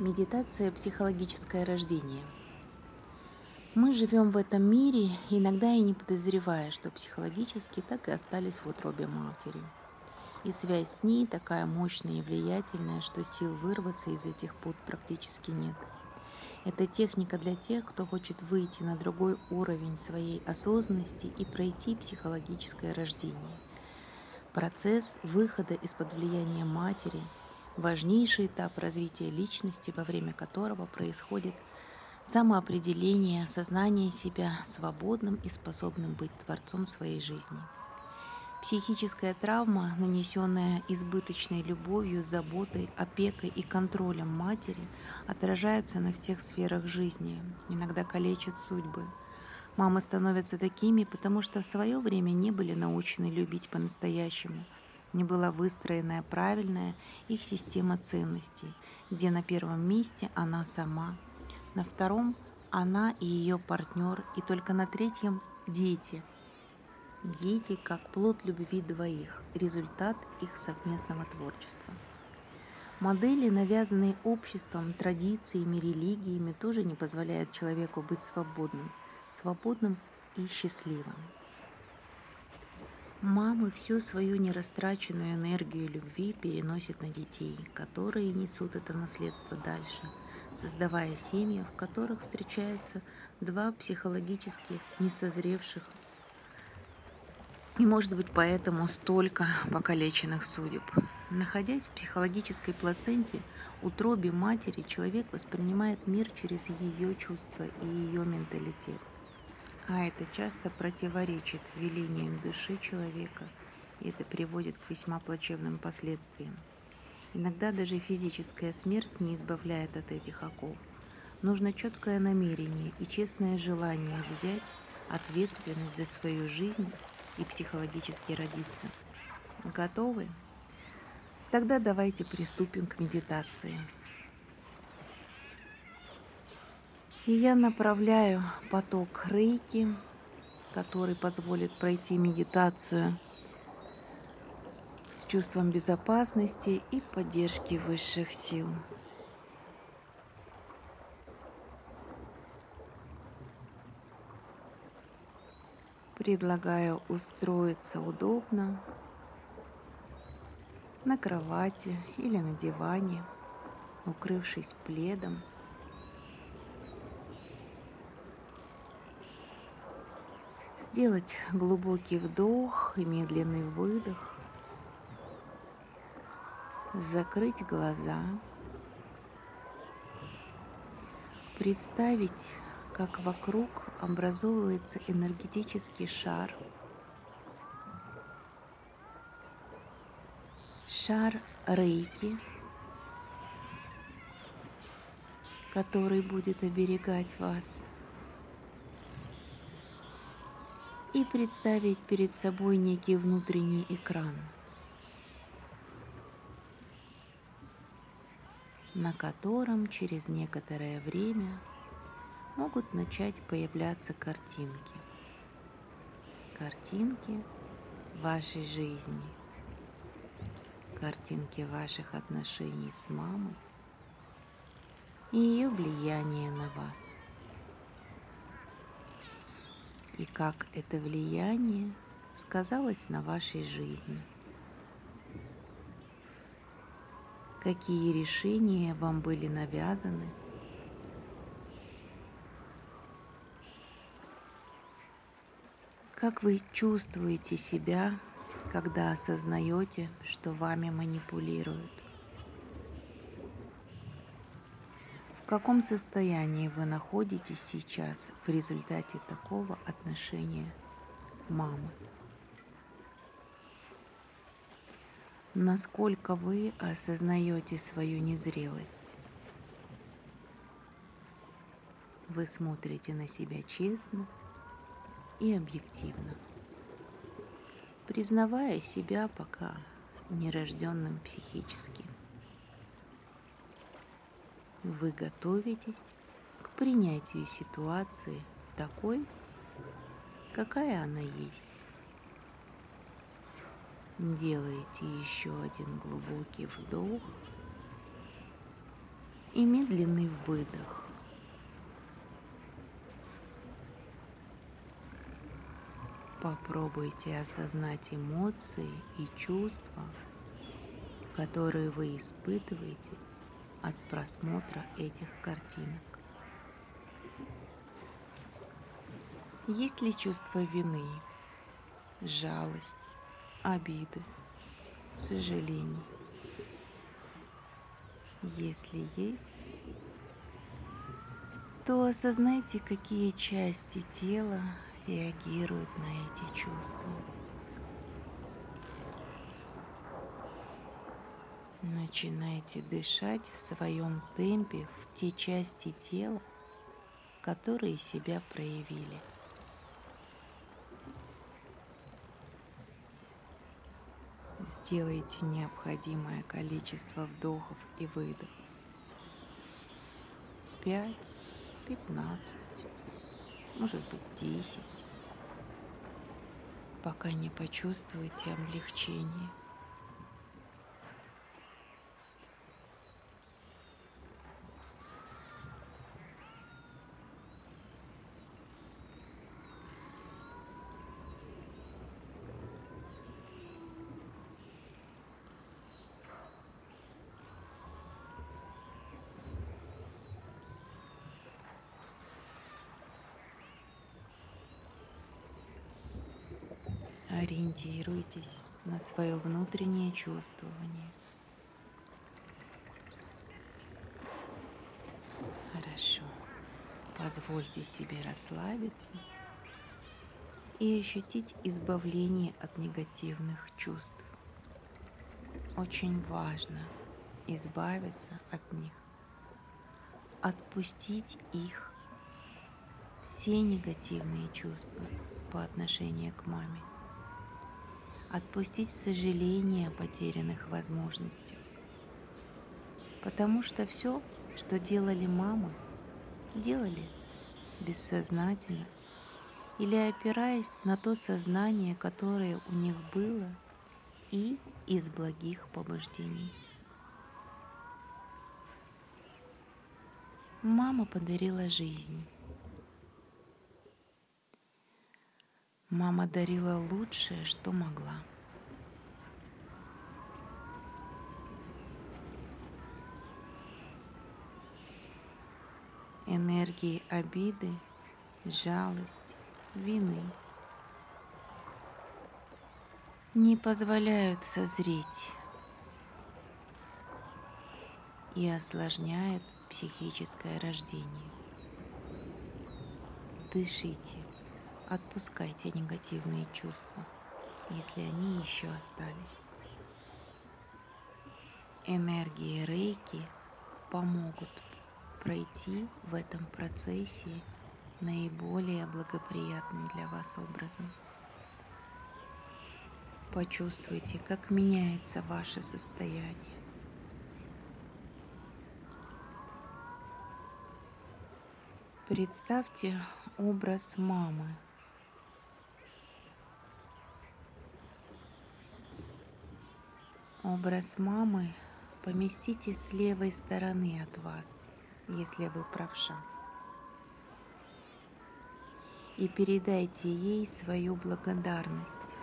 Медитация – психологическое рождение. Мы живем в этом мире, иногда и не подозревая, что психологически так и остались в утробе матери. И связь с ней такая мощная и влиятельная, что сил вырваться из этих пут практически нет. Это техника для тех, кто хочет выйти на другой уровень своей осознанности и пройти психологическое рождение. Процесс выхода из-под влияния матери – важнейший этап развития личности, во время которого происходит самоопределение, сознание себя свободным и способным быть творцом своей жизни. Pсихическая травма, нанесенная избыточной любовью, заботой, опекой и контролем матери, отражается на всех сферах жизни, иногда калечит судьбы. Мамы становятся такими, потому что в свое время не были научены любить по-настоящему – не была выстроенная правильная их система ценностей, где на первом месте она сама, на втором она и ее партнер, и только на третьем дети. Дети как плод любви двоих, результат их совместного творчества. Модели, навязанные обществом, традициями, религиями, тоже не позволяют человеку быть свободным, свободным и счастливым. Мамы всю свою нерастраченную энергию любви переносят на детей, которые несут это наследство дальше, создавая семьи, в которых встречаются два психологически несозревших и, может быть, поэтому столько покалеченных судеб. Находясь в психологической плаценте, утробе матери, человек воспринимает мир через ее чувства и ее менталитет а это часто противоречит велениям души человека, и это приводит к весьма плачевным последствиям. Иногда даже физическая смерть не избавляет от этих оков. Нужно четкое намерение и честное желание взять ответственность за свою жизнь и психологически родиться. Готовы? Тогда давайте приступим к медитации. И я направляю поток рейки, который позволит пройти медитацию с чувством безопасности и поддержки высших сил. Предлагаю устроиться удобно на кровати или на диване, укрывшись пледом – Сделать глубокий вдох и медленный выдох. Закрыть глаза. Представить, как вокруг образовывается энергетический шар. Шар рейки, который будет оберегать вас – и представить перед собой некий внутренний экран, на котором через некоторое время могут начать появляться картинки. Картинки вашей жизни, картинки ваших отношений с мамой и ее влияние на вас – и как это влияние сказалось на вашей жизни. Какие решения вам были навязаны, Как вы чувствуете себя, когда осознаете, что вами манипулируют? Каком состоянии вы находитесь сейчас в результате такого отношения мамы? Насколько вы осознаете свою незрелость? Вы смотрите на себя честно и объективно, признавая себя пока нерожденным психически – вы готовитесь к принятию ситуации такой, какая она есть. Делаете еще один глубокий вдох и медленный выдох. Попробуйте осознать эмоции и чувства, которые вы испытываете от просмотра этих картинок. Есть ли чувство вины, жалости, обиды, сожалений? Если есть, то осознайте, какие части тела реагируют на эти чувства. Начинайте дышать в своем темпе в те части тела, которые себя проявили. Сделайте необходимое количество вдохов и выдохов. Пять, пятнадцать, может быть десять, пока не почувствуете облегчение. Ориентируйтесь на свое внутреннее чувствование. Хорошо. Позвольте себе расслабиться и ощутить избавление от негативных чувств. Очень важно избавиться от них, отпустить их, все негативные чувства по отношению к маме отпустить сожаление о потерянных возможностях. Потому что все, что делали мамы, делали бессознательно или опираясь на то сознание, которое у них было, и из благих побуждений. Мама подарила жизнь. Мама дарила лучшее, что могла. Энергии обиды, жалости, вины не позволяют созреть и осложняют психическое рождение. Дышите. Отпускайте негативные чувства, если они еще остались. Энергии рейки помогут пройти в этом процессе наиболее благоприятным для вас образом. Почувствуйте, как меняется ваше состояние. Представьте образ мамы, Образ мамы поместите с левой стороны от вас, если вы правша. И передайте ей свою благодарность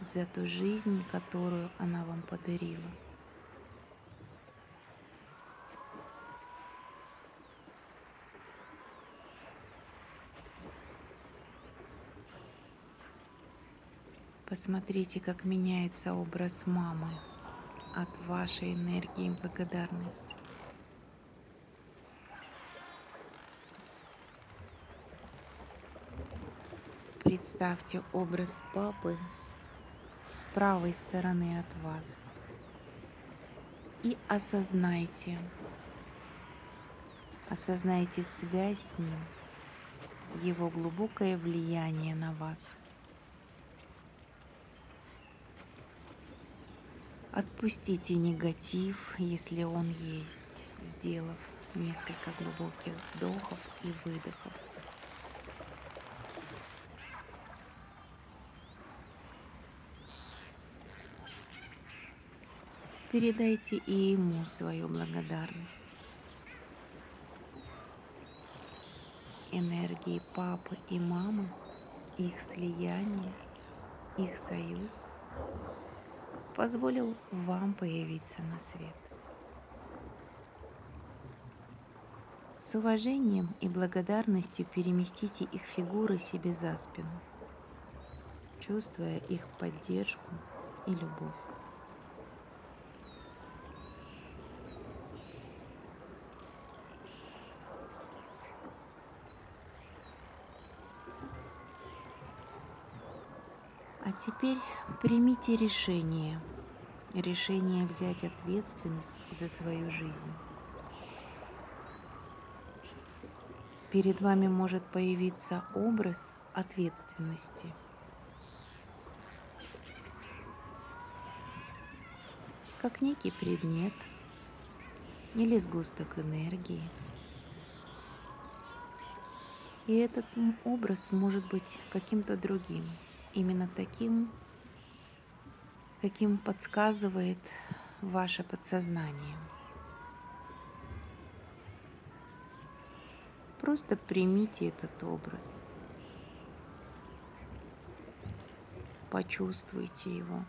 за ту жизнь, которую она вам подарила. Посмотрите, как меняется образ мамы от вашей энергии благодарности. Представьте образ папы с правой стороны от вас и осознайте, осознайте связь с ним, его глубокое влияние на вас – Отпустите негатив, если он есть, сделав несколько глубоких вдохов и выдохов. передайте и ему свою благодарность. Энергии папы и мамы, их слияние, их союз позволил вам появиться на свет. С уважением и благодарностью переместите их фигуры себе за спину, чувствуя их поддержку и любовь. Теперь примите решение. Решение взять ответственность за свою жизнь. Перед вами может появиться образ ответственности. Как некий предмет или сгусток энергии. И этот образ может быть каким-то другим – именно таким, каким подсказывает ваше подсознание. Просто примите этот образ. Почувствуйте его.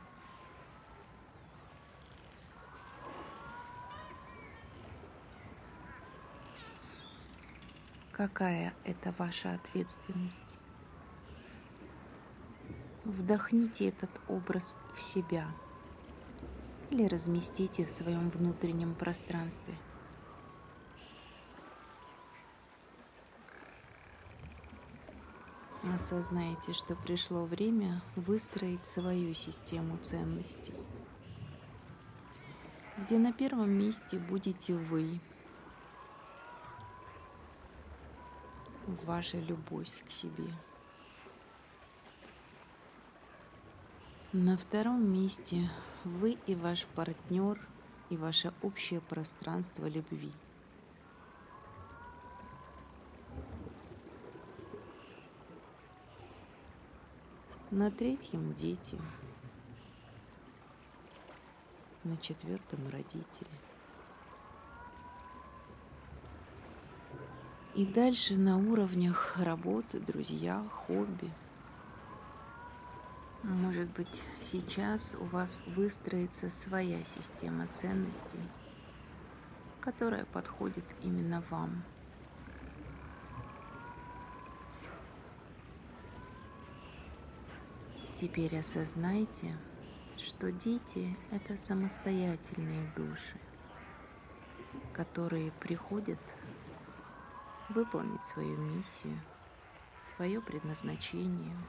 Какая это ваша ответственность? Вдохните этот образ в себя или разместите в своем внутреннем пространстве. Осознайте, что пришло время выстроить свою систему ценностей, где на первом месте будете вы, ваша любовь к себе – На втором месте вы и ваш партнер и ваше общее пространство любви. На третьем дети. На четвертом родители. И дальше на уровнях работы, друзья, хобби – может быть, сейчас у вас выстроится своя система ценностей, которая подходит именно вам. Теперь осознайте, что дети – это самостоятельные души, которые приходят выполнить свою миссию, свое предназначение –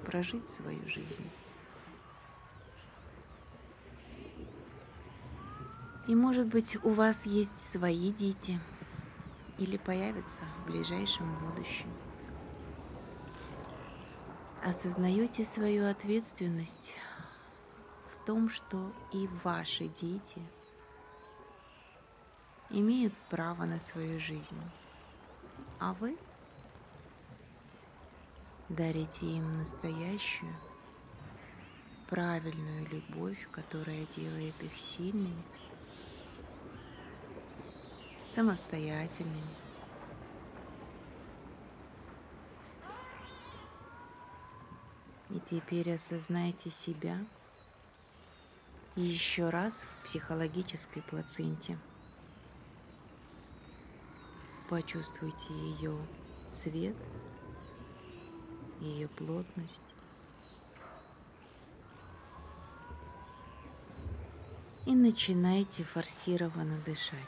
прожить свою жизнь. И может быть у вас есть свои дети или появятся в ближайшем будущем. Осознаете свою ответственность в том, что и ваши дети имеют право на свою жизнь, а вы – дарите им настоящую, правильную любовь, которая делает их сильными, самостоятельными. И теперь осознайте себя еще раз в психологической плаценте. Почувствуйте ее цвет – ее плотность. И начинайте форсированно дышать.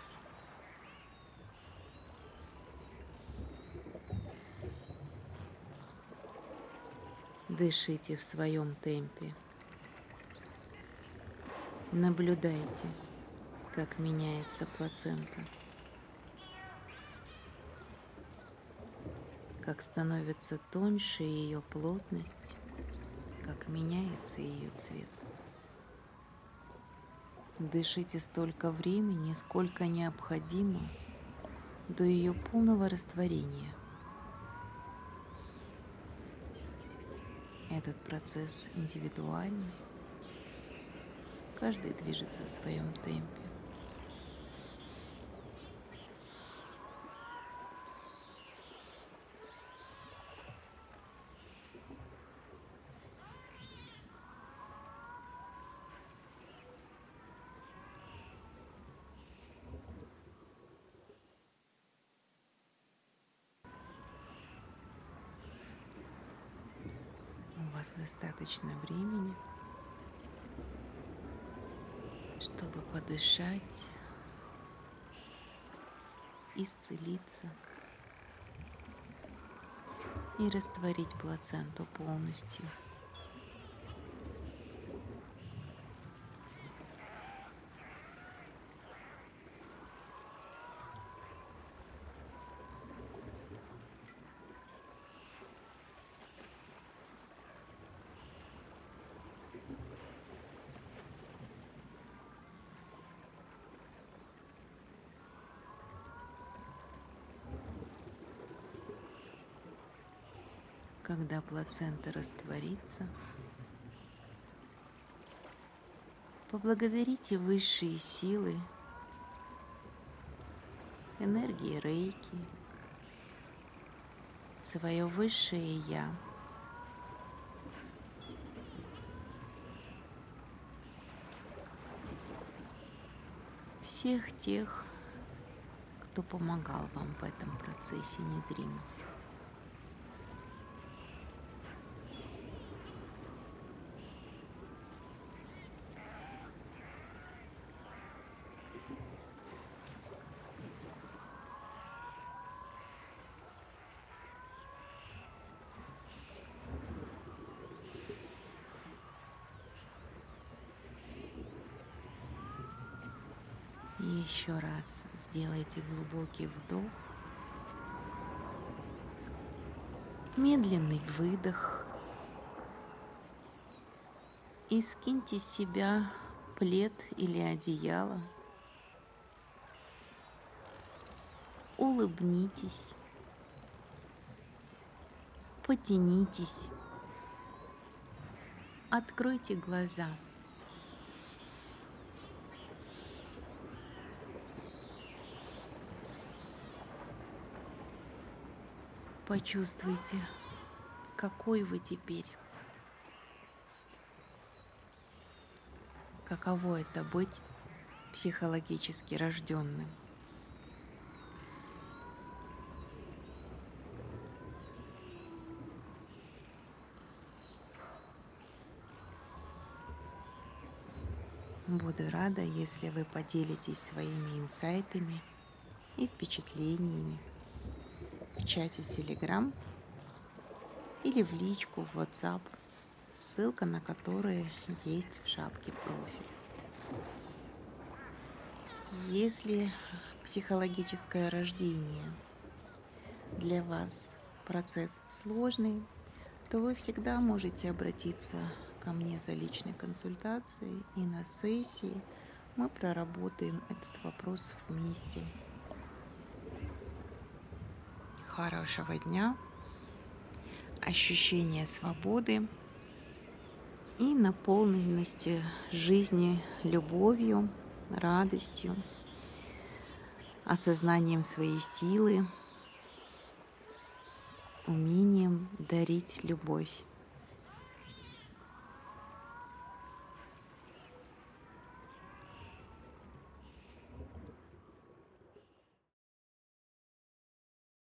Дышите в своем темпе. Наблюдайте, как меняется плацента. Как становится тоньше ее плотность, как меняется ее цвет. Дышите столько времени, сколько необходимо до ее полного растворения. Этот процесс индивидуальный. Каждый движется в своем темпе. вас достаточно времени, подышать, исцелиться и растворить плаценту полностью. Когда плацента растворится, поблагодарите высшие силы, энергии рейки, свое высшее Я. Всех тех, кто помогал вам в этом процессе незримо. Еще раз сделайте глубокий вдох, медленный выдох. И скиньте с себя плед или одеяло. Улыбнитесь, потянитесь, откройте глаза – Почувствуйте, какой вы теперь. Каково это быть психологически рожденным. Буду рада, если вы поделитесь своими инсайтами и впечатлениями в чате Telegram или в личку в WhatsApp, ссылка на которые есть в шапке профиль. Если психологическое рождение для вас процесс сложный, то вы всегда можете обратиться ко мне за личной консультацией и на сессии. Мы проработаем этот вопрос вместе хорошего дня, ощущения свободы и наполненности жизни любовью, радостью, осознанием своей силы, умением дарить любовь.